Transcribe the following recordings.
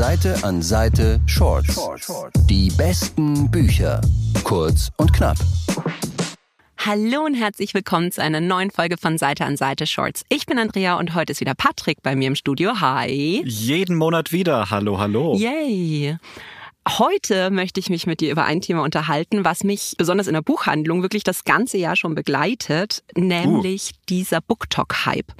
Seite an Seite Shorts. Die besten Bücher. Kurz und knapp. Hallo und herzlich willkommen zu einer neuen Folge von Seite an Seite Shorts. Ich bin Andrea und heute ist wieder Patrick bei mir im Studio. Hi. Jeden Monat wieder. Hallo, hallo. Yay. Heute möchte ich mich mit dir über ein Thema unterhalten, was mich besonders in der Buchhandlung wirklich das ganze Jahr schon begleitet, nämlich uh. dieser BookTok-Hype.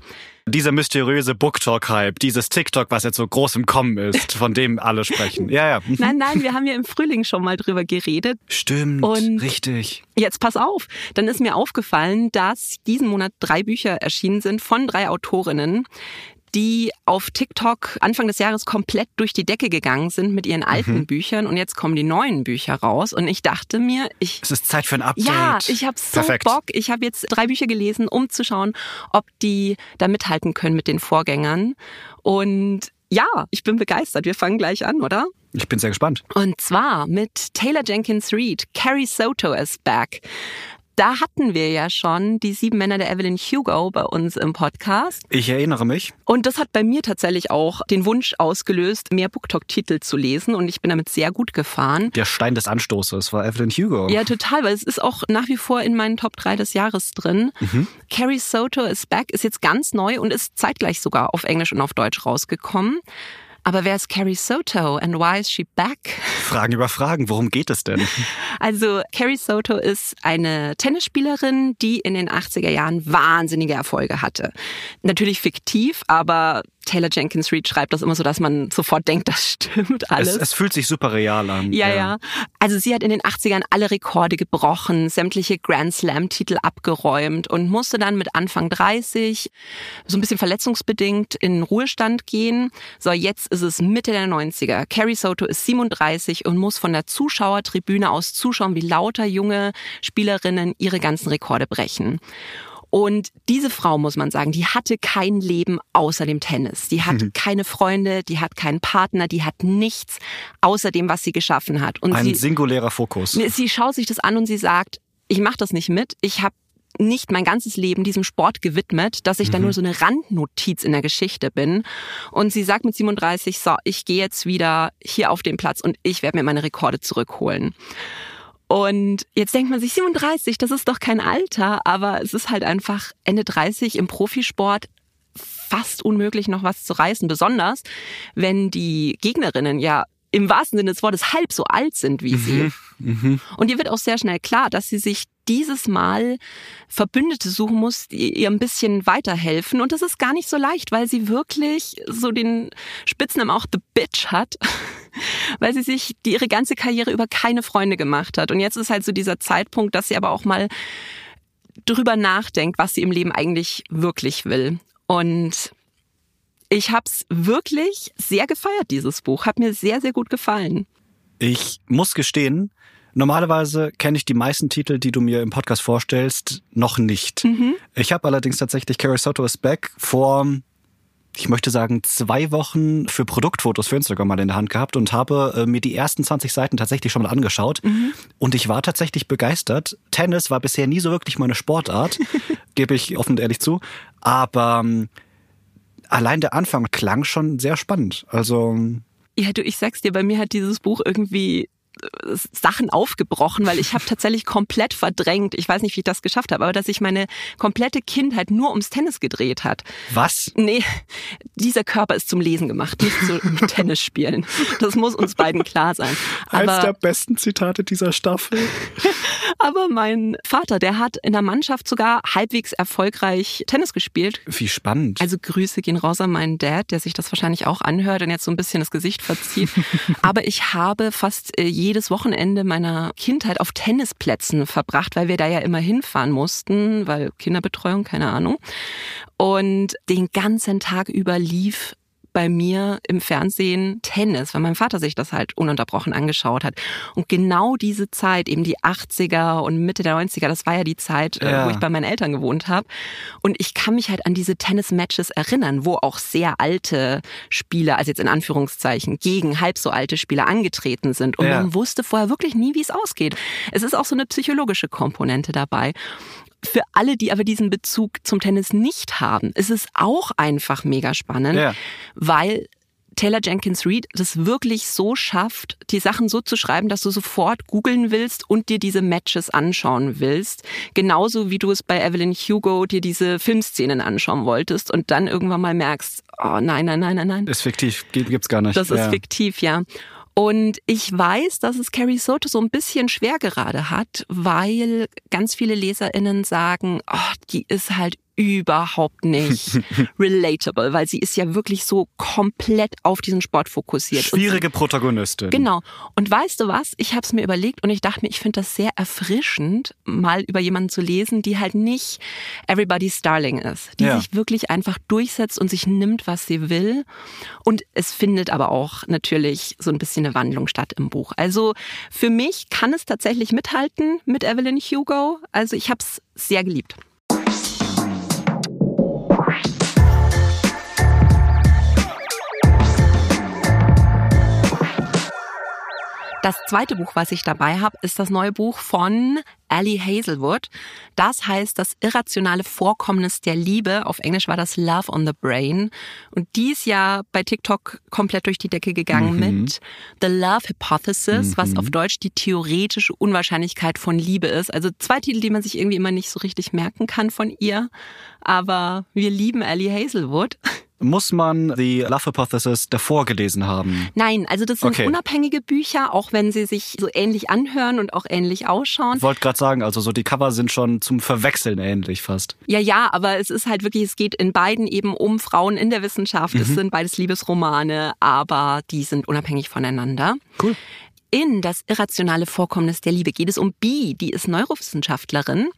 Dieser mysteriöse BookTok-Hype, dieses TikTok, was jetzt so groß im Kommen ist, von dem alle sprechen. Ja, ja. Mhm. Nein, nein, wir haben ja im Frühling schon mal drüber geredet. Stimmt, Und richtig. Jetzt pass auf, dann ist mir aufgefallen, dass diesen Monat drei Bücher erschienen sind von drei Autorinnen, die auf TikTok Anfang des Jahres komplett durch die Decke gegangen sind mit ihren alten mhm. Büchern und jetzt kommen die neuen Bücher raus und ich dachte mir, ich Es ist Zeit für ein Update. Ja, ich habe so Perfekt. Bock. Ich habe jetzt drei Bücher gelesen, um zu schauen, ob die da mithalten können mit den Vorgängern und ja, ich bin begeistert. Wir fangen gleich an, oder? Ich bin sehr gespannt. Und zwar mit Taylor Jenkins Reid. Carrie Soto is back da hatten wir ja schon die sieben Männer der Evelyn Hugo bei uns im Podcast. Ich erinnere mich. Und das hat bei mir tatsächlich auch den Wunsch ausgelöst, mehr BookTok-Titel zu lesen und ich bin damit sehr gut gefahren. Der Stein des Anstoßes war Evelyn Hugo. Ja, total, weil es ist auch nach wie vor in meinen Top 3 des Jahres drin. Mhm. Carrie Soto is Back ist jetzt ganz neu und ist zeitgleich sogar auf Englisch und auf Deutsch rausgekommen. Aber wer ist Carrie Soto and why is she back? Fragen über Fragen, worum geht es denn? Also Carrie Soto ist eine Tennisspielerin, die in den 80er Jahren wahnsinnige Erfolge hatte. Natürlich fiktiv, aber Taylor Jenkins Reid schreibt das immer so, dass man sofort denkt, das stimmt alles. Es, es fühlt sich super real an. Ja, ja, ja. Also sie hat in den 80ern alle Rekorde gebrochen, sämtliche Grand Slam-Titel abgeräumt und musste dann mit Anfang 30 so ein bisschen verletzungsbedingt in Ruhestand gehen. So, jetzt ist es Mitte der 90er. Carrie Soto ist 37 und muss von der Zuschauertribüne aus zuschauen, wie lauter junge Spielerinnen ihre ganzen Rekorde brechen. Und diese Frau, muss man sagen, die hatte kein Leben außer dem Tennis. Die hat mhm. keine Freunde, die hat keinen Partner, die hat nichts außer dem, was sie geschaffen hat. Und Ein sie, singulärer Fokus. Sie schaut sich das an und sie sagt, ich mache das nicht mit. Ich habe nicht mein ganzes Leben diesem Sport gewidmet, dass ich mhm. dann nur so eine Randnotiz in der Geschichte bin. Und sie sagt mit 37, so, ich gehe jetzt wieder hier auf den Platz und ich werde mir meine Rekorde zurückholen. Und jetzt denkt man sich, 37, das ist doch kein Alter, aber es ist halt einfach Ende 30 im Profisport fast unmöglich, noch was zu reißen. Besonders, wenn die Gegnerinnen ja im wahrsten Sinne des Wortes halb so alt sind wie sie. Mhm, mh. Und ihr wird auch sehr schnell klar, dass sie sich dieses Mal Verbündete suchen muss, die ihr ein bisschen weiterhelfen. Und das ist gar nicht so leicht, weil sie wirklich so den Spitznamen auch The Bitch hat, weil sie sich die, ihre ganze Karriere über keine Freunde gemacht hat. Und jetzt ist halt so dieser Zeitpunkt, dass sie aber auch mal drüber nachdenkt, was sie im Leben eigentlich wirklich will. Und ich habe es wirklich sehr gefeiert, dieses Buch. Hat mir sehr, sehr gut gefallen. Ich muss gestehen, Normalerweise kenne ich die meisten Titel, die du mir im Podcast vorstellst, noch nicht. Mhm. Ich habe allerdings tatsächlich Carrie Soto is Back vor, ich möchte sagen, zwei Wochen für Produktfotos für Instagram mal in der Hand gehabt und habe äh, mir die ersten 20 Seiten tatsächlich schon mal angeschaut. Mhm. Und ich war tatsächlich begeistert. Tennis war bisher nie so wirklich meine Sportart, gebe ich offen und ehrlich zu. Aber ähm, allein der Anfang klang schon sehr spannend. Also ja, du, ich sag's dir, bei mir hat dieses Buch irgendwie Sachen aufgebrochen, weil ich habe tatsächlich komplett verdrängt, ich weiß nicht, wie ich das geschafft habe, aber dass sich meine komplette Kindheit nur ums Tennis gedreht hat. Was? Nee, dieser Körper ist zum Lesen gemacht, nicht zum Tennis spielen. Das muss uns beiden klar sein. Aber, Eins der besten Zitate dieser Staffel. aber mein Vater, der hat in der Mannschaft sogar halbwegs erfolgreich Tennis gespielt. Wie spannend. Also Grüße gehen raus an meinen Dad, der sich das wahrscheinlich auch anhört und jetzt so ein bisschen das Gesicht verzieht. aber ich habe fast äh, jedes Wochenende meiner Kindheit auf Tennisplätzen verbracht, weil wir da ja immer hinfahren mussten, weil Kinderbetreuung, keine Ahnung. Und den ganzen Tag über lief bei mir im Fernsehen Tennis, weil mein Vater sich das halt ununterbrochen angeschaut hat. Und genau diese Zeit, eben die 80er und Mitte der 90er, das war ja die Zeit, äh, ja. wo ich bei meinen Eltern gewohnt habe. Und ich kann mich halt an diese Tennis-Matches erinnern, wo auch sehr alte Spieler, also jetzt in Anführungszeichen, gegen halb so alte Spieler angetreten sind. Und ja. man wusste vorher wirklich nie, wie es ausgeht. Es ist auch so eine psychologische Komponente dabei. Für alle, die aber diesen Bezug zum Tennis nicht haben, ist es auch einfach mega spannend, ja. weil Taylor Jenkins Reid das wirklich so schafft, die Sachen so zu schreiben, dass du sofort googeln willst und dir diese Matches anschauen willst. Genauso wie du es bei Evelyn Hugo dir diese Filmszenen anschauen wolltest und dann irgendwann mal merkst, oh nein, nein, nein, nein, nein. Ist fiktiv, gibt's gar nicht. Das ist ja. fiktiv, ja. Und ich weiß, dass es Carrie Soto so ein bisschen schwer gerade hat, weil ganz viele LeserInnen sagen, oh, die ist halt überhaupt nicht relatable, weil sie ist ja wirklich so komplett auf diesen Sport fokussiert. Schwierige und, Protagonistin. Genau. Und weißt du was? Ich habe es mir überlegt und ich dachte mir, ich finde das sehr erfrischend, mal über jemanden zu lesen, die halt nicht everybody's darling ist, die ja. sich wirklich einfach durchsetzt und sich nimmt, was sie will. Und es findet aber auch natürlich so ein bisschen eine Wandlung statt im Buch. Also für mich kann es tatsächlich mithalten mit Evelyn Hugo. Also ich habe es sehr geliebt. Das zweite Buch, was ich dabei habe, ist das neue Buch von Ali Hazelwood. Das heißt das irrationale Vorkommnis der Liebe. Auf Englisch war das Love on the Brain. Und die ist ja bei TikTok komplett durch die Decke gegangen mhm. mit The Love Hypothesis, mhm. was auf Deutsch die theoretische Unwahrscheinlichkeit von Liebe ist. Also zwei Titel, die man sich irgendwie immer nicht so richtig merken kann von ihr. Aber wir lieben Ali Hazelwood. Muss man The Love Hypothesis davor gelesen haben? Nein, also das sind okay. unabhängige Bücher, auch wenn sie sich so ähnlich anhören und auch ähnlich ausschauen. Ich wollte gerade sagen, also so die Cover sind schon zum Verwechseln ähnlich fast. Ja, ja, aber es ist halt wirklich, es geht in beiden eben um Frauen in der Wissenschaft. Mhm. Es sind beides Liebesromane, aber die sind unabhängig voneinander. Cool. In das irrationale Vorkommnis der Liebe geht es um Bee, die ist Neurowissenschaftlerin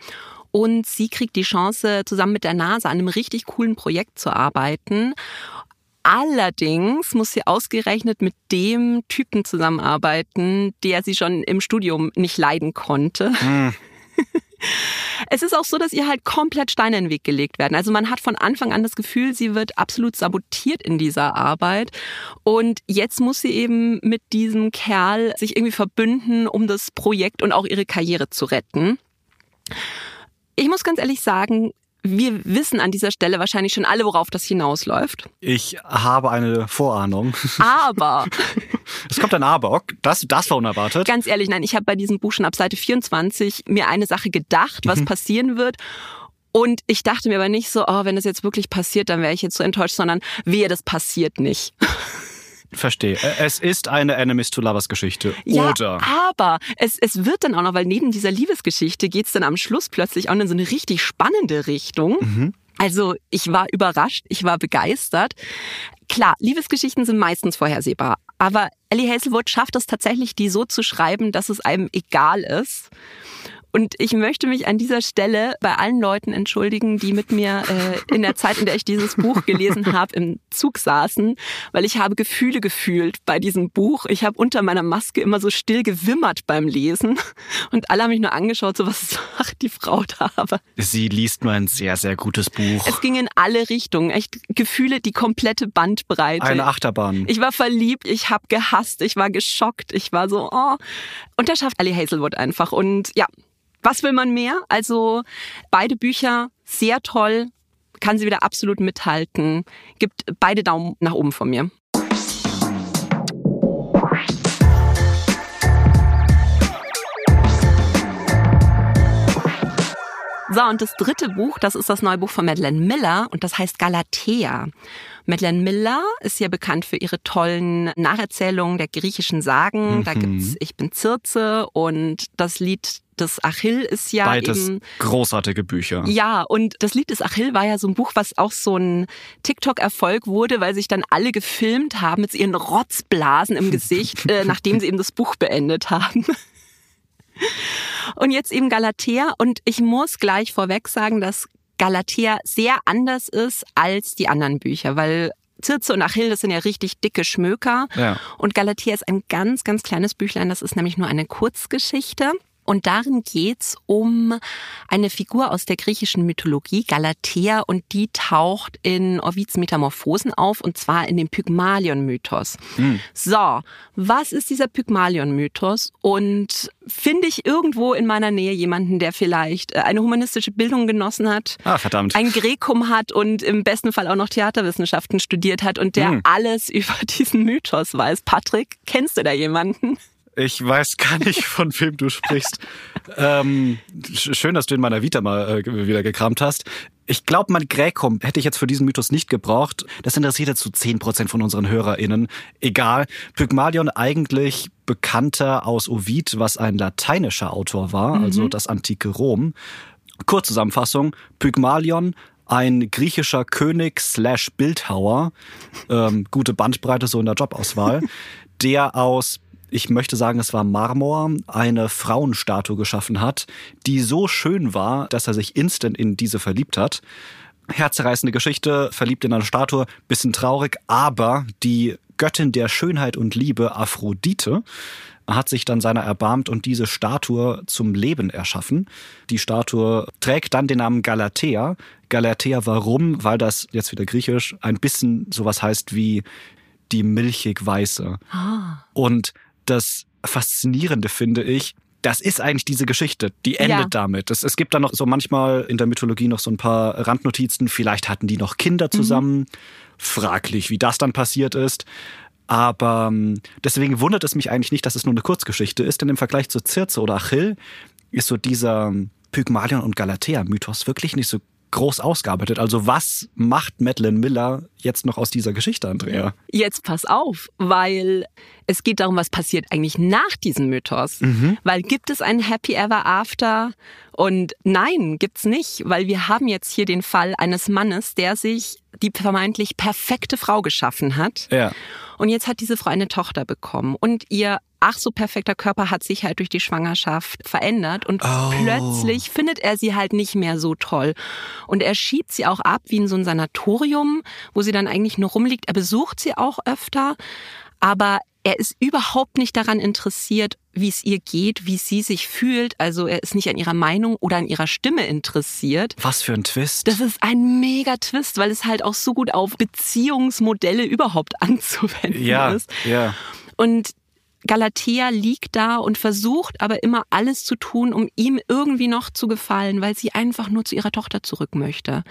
und sie kriegt die Chance, zusammen mit der NASA an einem richtig coolen Projekt zu arbeiten. Allerdings muss sie ausgerechnet mit dem Typen zusammenarbeiten, der sie schon im Studium nicht leiden konnte. Hm. Es ist auch so, dass ihr halt komplett Steine in den Weg gelegt werden. Also man hat von Anfang an das Gefühl, sie wird absolut sabotiert in dieser Arbeit. Und jetzt muss sie eben mit diesem Kerl sich irgendwie verbünden, um das Projekt und auch ihre Karriere zu retten. Ich muss ganz ehrlich sagen, wir wissen an dieser Stelle wahrscheinlich schon alle, worauf das hinausläuft. Ich habe eine Vorahnung. Aber. es kommt ein Aber. Das, das war unerwartet. Ganz ehrlich, nein, ich habe bei diesem Buch schon ab Seite 24 mir eine Sache gedacht, was mhm. passieren wird. Und ich dachte mir aber nicht so, oh, wenn das jetzt wirklich passiert, dann wäre ich jetzt so enttäuscht, sondern wehe, das passiert nicht. Verstehe. Es ist eine Enemies to Lovers Geschichte. Ja, Oder? Aber es, es wird dann auch noch, weil neben dieser Liebesgeschichte geht es dann am Schluss plötzlich auch in so eine richtig spannende Richtung. Mhm. Also ich war überrascht, ich war begeistert. Klar, Liebesgeschichten sind meistens vorhersehbar, aber Ellie Hazelwood schafft es tatsächlich, die so zu schreiben, dass es einem egal ist. Und ich möchte mich an dieser Stelle bei allen Leuten entschuldigen, die mit mir äh, in der Zeit, in der ich dieses Buch gelesen habe, im Zug saßen, weil ich habe Gefühle gefühlt bei diesem Buch. Ich habe unter meiner Maske immer so still gewimmert beim Lesen und alle haben mich nur angeschaut, so was macht die Frau da? Aber Sie liest mal ein sehr, sehr gutes Buch. Es ging in alle Richtungen. Echt Gefühle, die komplette Bandbreite. Eine Achterbahn. Ich war verliebt, ich habe gehasst, ich war geschockt, ich war so, oh. Und da schafft Ali Hazelwood einfach. Und ja, was will man mehr? Also beide Bücher sehr toll, kann sie wieder absolut mithalten. Gibt beide Daumen nach oben von mir. So, und das dritte Buch, das ist das neue Buch von Madeleine Miller und das heißt Galatea. Madeleine Miller ist ja bekannt für ihre tollen Nacherzählungen der griechischen Sagen. Mhm. Da gibt's Ich bin Circe und das Lied des Achill ist ja Beides eben, großartige Bücher. Ja, und das Lied des Achill war ja so ein Buch, was auch so ein TikTok-Erfolg wurde, weil sich dann alle gefilmt haben mit ihren Rotzblasen im Gesicht, äh, nachdem sie eben das Buch beendet haben. Und jetzt eben Galatea. Und ich muss gleich vorweg sagen, dass Galatea sehr anders ist als die anderen Bücher, weil Circe und Achill, das sind ja richtig dicke Schmöker. Ja. Und Galatea ist ein ganz, ganz kleines Büchlein. Das ist nämlich nur eine Kurzgeschichte. Und darin geht's um eine Figur aus der griechischen Mythologie, Galatea, und die taucht in Ovids Metamorphosen auf, und zwar in dem Pygmalion-Mythos. Mhm. So, was ist dieser Pygmalion-Mythos? Und finde ich irgendwo in meiner Nähe jemanden, der vielleicht äh, eine humanistische Bildung genossen hat, ah, verdammt. ein Grekum hat und im besten Fall auch noch Theaterwissenschaften studiert hat und der mhm. alles über diesen Mythos weiß. Patrick, kennst du da jemanden? Ich weiß gar nicht, von wem du sprichst. ähm, schön, dass du in meiner Vita mal äh, wieder gekramt hast. Ich glaube, mein Gräkum hätte ich jetzt für diesen Mythos nicht gebraucht. Das interessiert jetzt zu so 10% von unseren HörerInnen. Egal. Pygmalion eigentlich bekannter aus Ovid, was ein lateinischer Autor war, mhm. also das antike Rom. Kurzzusammenfassung. Pygmalion ein griechischer König slash Bildhauer, ähm, gute Bandbreite so in der Jobauswahl, der aus ich möchte sagen, es war Marmor, eine Frauenstatue geschaffen hat, die so schön war, dass er sich instant in diese verliebt hat. Herzerreißende Geschichte, verliebt in eine Statue, bisschen traurig, aber die Göttin der Schönheit und Liebe, Aphrodite, hat sich dann seiner erbarmt und diese Statue zum Leben erschaffen. Die Statue trägt dann den Namen Galatea. Galatea warum? Weil das, jetzt wieder griechisch, ein bisschen sowas heißt wie die milchig weiße. Ah. Und das Faszinierende finde ich, das ist eigentlich diese Geschichte, die endet ja. damit. Es, es, gibt da noch so manchmal in der Mythologie noch so ein paar Randnotizen. Vielleicht hatten die noch Kinder mhm. zusammen. Mhm. Fraglich, wie das dann passiert ist. Aber ähm, deswegen wundert es mich eigentlich nicht, dass es nur eine Kurzgeschichte ist, denn im Vergleich zu Circe oder Achill ist so dieser Pygmalion und Galatea-Mythos wirklich nicht so groß ausgearbeitet. Also was macht Madeleine Miller jetzt noch aus dieser Geschichte, Andrea? Jetzt pass auf, weil es geht darum, was passiert eigentlich nach diesem Mythos. Mhm. Weil gibt es ein Happy Ever After? Und nein, gibt's nicht, weil wir haben jetzt hier den Fall eines Mannes, der sich die vermeintlich perfekte Frau geschaffen hat. Ja. Und jetzt hat diese Frau eine Tochter bekommen und ihr ach so perfekter Körper hat sich halt durch die Schwangerschaft verändert und oh. plötzlich findet er sie halt nicht mehr so toll. Und er schiebt sie auch ab wie in so ein Sanatorium, wo sie dann eigentlich nur rumliegt. Er besucht sie auch öfter, aber er ist überhaupt nicht daran interessiert, wie es ihr geht, wie sie sich fühlt. Also er ist nicht an ihrer Meinung oder an ihrer Stimme interessiert. Was für ein Twist. Das ist ein mega Twist, weil es halt auch so gut auf Beziehungsmodelle überhaupt anzuwenden ja, ist. Ja. Und Galatea liegt da und versucht aber immer alles zu tun, um ihm irgendwie noch zu gefallen, weil sie einfach nur zu ihrer Tochter zurück möchte.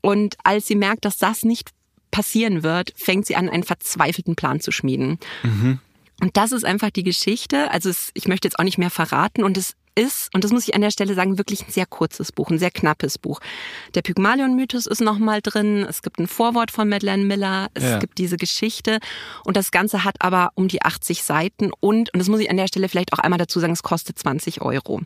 Und als sie merkt, dass das nicht passieren wird, fängt sie an, einen verzweifelten Plan zu schmieden. Mhm. Und das ist einfach die Geschichte. Also es, ich möchte jetzt auch nicht mehr verraten und es ist, und das muss ich an der Stelle sagen, wirklich ein sehr kurzes Buch, ein sehr knappes Buch. Der Pygmalion-Mythos ist nochmal drin, es gibt ein Vorwort von Madeleine Miller, es ja. gibt diese Geschichte und das Ganze hat aber um die 80 Seiten und, und das muss ich an der Stelle vielleicht auch einmal dazu sagen, es kostet 20 Euro.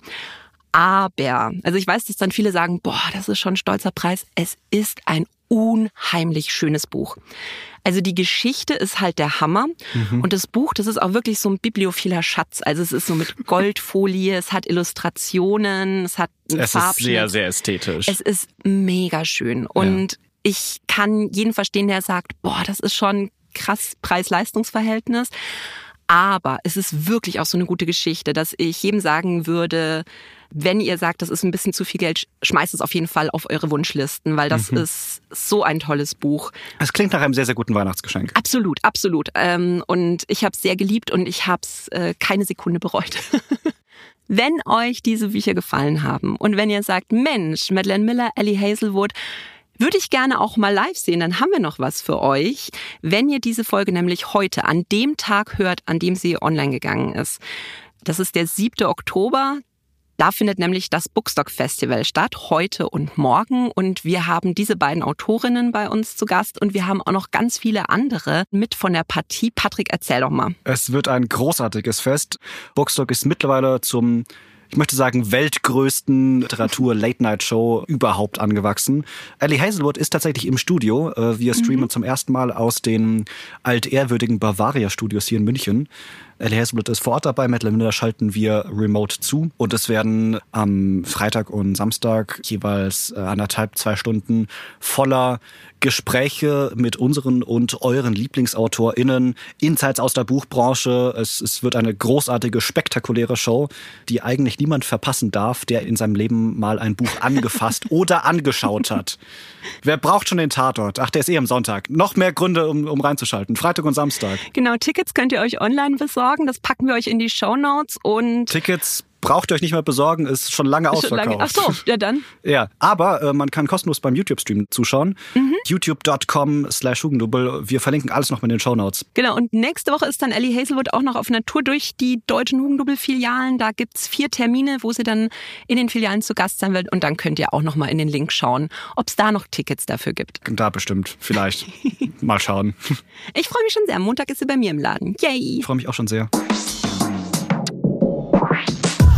Aber, also ich weiß, dass dann viele sagen, boah, das ist schon ein stolzer Preis. Es ist ein unheimlich schönes Buch. Also die Geschichte ist halt der Hammer. Mhm. Und das Buch, das ist auch wirklich so ein bibliophiler Schatz. Also es ist so mit Goldfolie, es hat Illustrationen, es hat Es ist sehr, sehr ästhetisch. Es ist mega schön. Und ja. ich kann jeden verstehen, der sagt, boah, das ist schon krass Preis-Leistungs-Verhältnis. Aber es ist wirklich auch so eine gute Geschichte, dass ich jedem sagen würde, wenn ihr sagt, das ist ein bisschen zu viel Geld, schmeißt es auf jeden Fall auf eure Wunschlisten, weil das mhm. ist so ein tolles Buch. Es klingt nach einem sehr, sehr guten Weihnachtsgeschenk. Absolut, absolut. Ähm, und ich habe es sehr geliebt und ich habe es äh, keine Sekunde bereut. wenn euch diese Bücher gefallen haben und wenn ihr sagt, Mensch, Madeleine Miller, Ellie Hazelwood, würde ich gerne auch mal live sehen, dann haben wir noch was für euch. Wenn ihr diese Folge nämlich heute an dem Tag hört, an dem sie online gegangen ist. Das ist der 7. Oktober. Da findet nämlich das Bookstock Festival statt, heute und morgen. Und wir haben diese beiden Autorinnen bei uns zu Gast und wir haben auch noch ganz viele andere mit von der Partie. Patrick, erzähl doch mal. Es wird ein großartiges Fest. Bookstock ist mittlerweile zum ich möchte sagen, weltgrößten Literatur-Late-Night-Show überhaupt angewachsen. Ellie Hazelwood ist tatsächlich im Studio. Äh, wir streamen mhm. zum ersten Mal aus den altehrwürdigen Bavaria-Studios hier in München. Ellie Hazelwood ist vor Ort dabei, Matt Lamina schalten wir remote zu und es werden am Freitag und Samstag jeweils äh, anderthalb, zwei Stunden voller Gespräche mit unseren und euren LieblingsautorInnen, Insights aus der Buchbranche. Es, es wird eine großartige, spektakuläre Show, die eigentlich niemand verpassen darf, der in seinem Leben mal ein Buch angefasst oder angeschaut hat. Wer braucht schon den Tatort? Ach, der ist eh am Sonntag. Noch mehr Gründe, um, um reinzuschalten. Freitag und Samstag. Genau, Tickets könnt ihr euch online besorgen. Das packen wir euch in die Show Notes und Tickets braucht ihr euch nicht mehr besorgen, ist schon lange ist ausverkauft. Schon lange, ach so, ja dann. ja, aber äh, man kann kostenlos beim YouTube-Stream zuschauen. Mhm. youtube.com slash Hugendubel. Wir verlinken alles noch in den Show Notes. Genau, und nächste Woche ist dann Ellie Hazelwood auch noch auf einer Tour durch die deutschen Hugendubel-Filialen. Da gibt's vier Termine, wo sie dann in den Filialen zu Gast sein wird. Und dann könnt ihr auch noch mal in den Link schauen, ob es da noch Tickets dafür gibt. Da bestimmt, vielleicht. mal schauen. Ich freue mich schon sehr. Montag ist sie bei mir im Laden. Yay! Ich freue mich auch schon sehr.